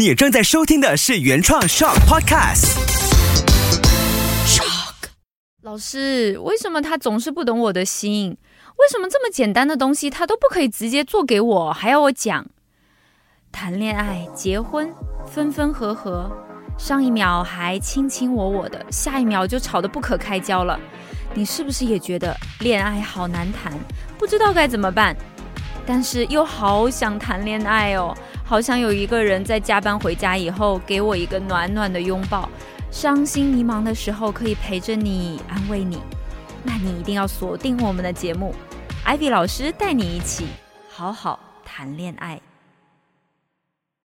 你正在收听的是原创 Shock Podcast。Shock。老师，为什么他总是不懂我的心？为什么这么简单的东西他都不可以直接做给我，还要我讲？谈恋爱、结婚，分分合合，上一秒还卿卿我我的，下一秒就吵得不可开交了。你是不是也觉得恋爱好难谈，不知道该怎么办？但是又好想谈恋爱哦，好想有一个人在加班回家以后给我一个暖暖的拥抱，伤心迷茫的时候可以陪着你，安慰你。那你一定要锁定我们的节目，艾比老师带你一起好好谈恋爱。